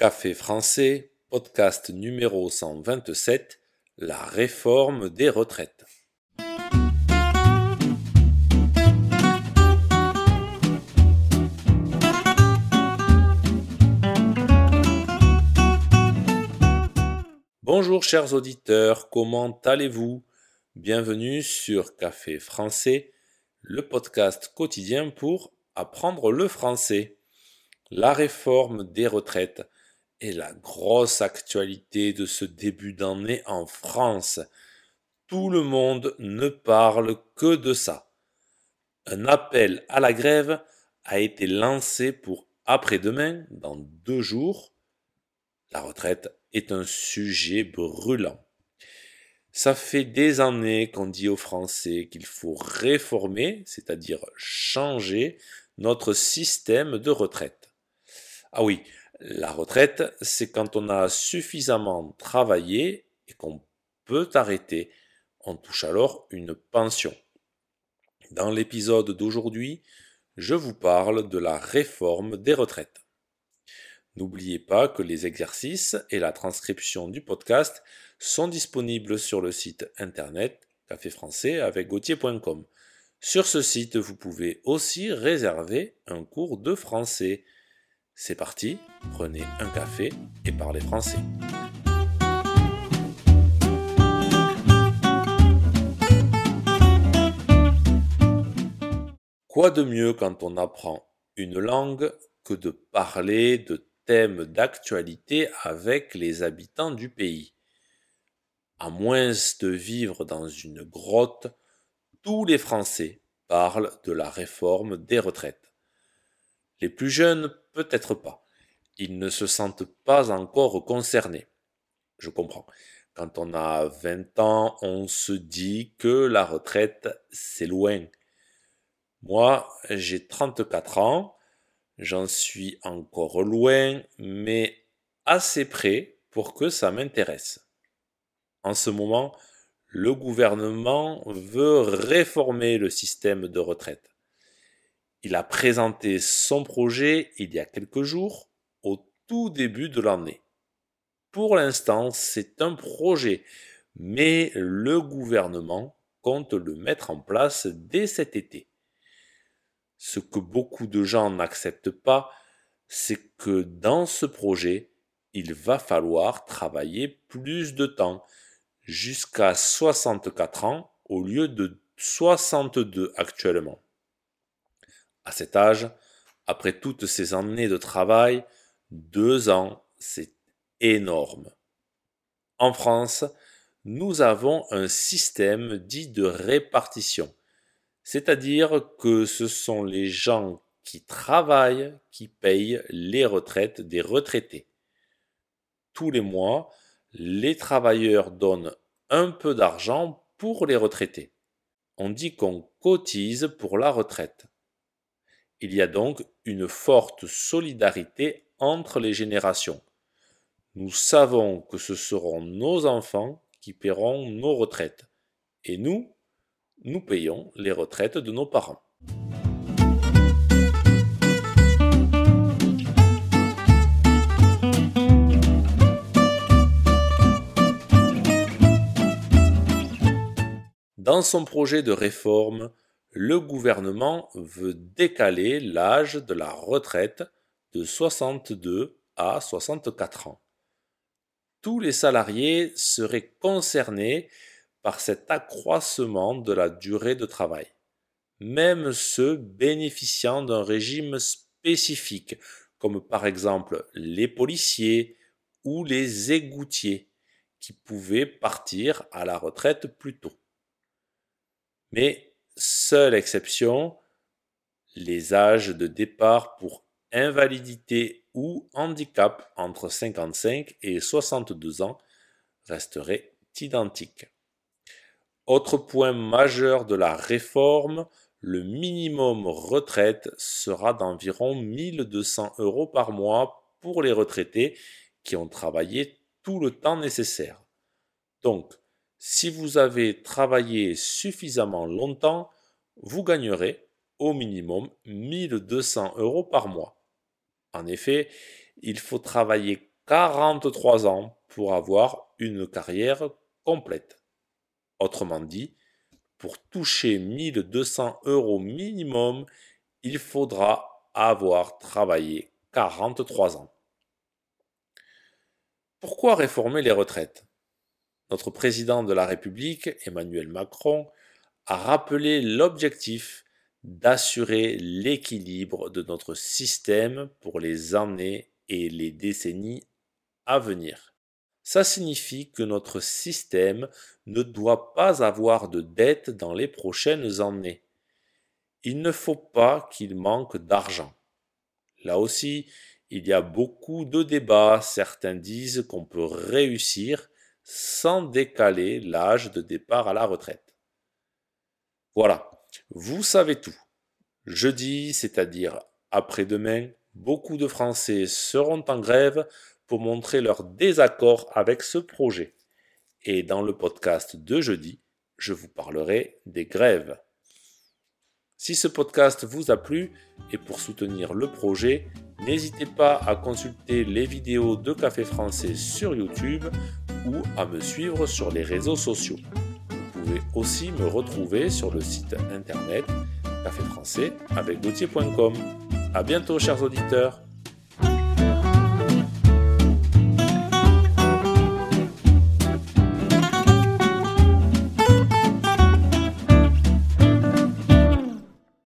Café français, podcast numéro 127, la réforme des retraites. Bonjour chers auditeurs, comment allez-vous? Bienvenue sur Café français, le podcast quotidien pour apprendre le français. La réforme des retraites est la grosse actualité de ce début d'année en France. Tout le monde ne parle que de ça. Un appel à la grève a été lancé pour après-demain, dans deux jours. La retraite est un sujet brûlant. Ça fait des années qu'on dit aux Français qu'il faut réformer, c'est-à-dire changer notre système de retraite. Ah oui, la retraite, c'est quand on a suffisamment travaillé et qu'on peut arrêter. On touche alors une pension. Dans l'épisode d'aujourd'hui, je vous parle de la réforme des retraites. N'oubliez pas que les exercices et la transcription du podcast sont disponibles sur le site internet café français avec gauthier.com. Sur ce site, vous pouvez aussi réserver un cours de français. C'est parti, prenez un café et parlez français. Quoi de mieux quand on apprend une langue que de parler de thèmes d'actualité avec les habitants du pays? À moins de vivre dans une grotte, tous les Français parlent de la réforme des retraites. Les plus jeunes, peut-être pas. Ils ne se sentent pas encore concernés. Je comprends. Quand on a 20 ans, on se dit que la retraite, c'est loin. Moi, j'ai 34 ans, j'en suis encore loin, mais assez près pour que ça m'intéresse. En ce moment, le gouvernement veut réformer le système de retraite. Il a présenté son projet il y a quelques jours, au tout début de l'année. Pour l'instant, c'est un projet, mais le gouvernement compte le mettre en place dès cet été. Ce que beaucoup de gens n'acceptent pas, c'est que dans ce projet, il va falloir travailler plus de temps, jusqu'à 64 ans au lieu de 62 actuellement. À cet âge, après toutes ces années de travail, deux ans, c'est énorme. En France, nous avons un système dit de répartition, c'est-à-dire que ce sont les gens qui travaillent qui payent les retraites des retraités. Tous les mois, les travailleurs donnent un peu d'argent pour les retraités. On dit qu'on cotise pour la retraite. Il y a donc une forte solidarité entre les générations. Nous savons que ce seront nos enfants qui paieront nos retraites. Et nous, nous payons les retraites de nos parents. Dans son projet de réforme, le gouvernement veut décaler l'âge de la retraite de 62 à 64 ans. Tous les salariés seraient concernés par cet accroissement de la durée de travail, même ceux bénéficiant d'un régime spécifique, comme par exemple les policiers ou les égoutiers, qui pouvaient partir à la retraite plus tôt. Mais, seule exception, les âges de départ pour invalidité ou handicap entre 55 et 62 ans resteraient identiques. Autre point majeur de la réforme, le minimum retraite sera d'environ 1200 euros par mois pour les retraités qui ont travaillé tout le temps nécessaire. Donc, si vous avez travaillé suffisamment longtemps, vous gagnerez au minimum 1200 euros par mois. En effet, il faut travailler 43 ans pour avoir une carrière complète. Autrement dit, pour toucher 1200 euros minimum, il faudra avoir travaillé 43 ans. Pourquoi réformer les retraites? Notre président de la République, Emmanuel Macron, a rappelé l'objectif d'assurer l'équilibre de notre système pour les années et les décennies à venir. Ça signifie que notre système ne doit pas avoir de dette dans les prochaines années. Il ne faut pas qu'il manque d'argent. Là aussi, il y a beaucoup de débats. Certains disent qu'on peut réussir sans décaler l'âge de départ à la retraite. Voilà, vous savez tout. Jeudi, c'est-à-dire après-demain, beaucoup de Français seront en grève pour montrer leur désaccord avec ce projet. Et dans le podcast de jeudi, je vous parlerai des grèves. Si ce podcast vous a plu et pour soutenir le projet, n'hésitez pas à consulter les vidéos de Café Français sur YouTube ou à me suivre sur les réseaux sociaux. Vous pouvez aussi me retrouver sur le site internet café français avec A bientôt chers auditeurs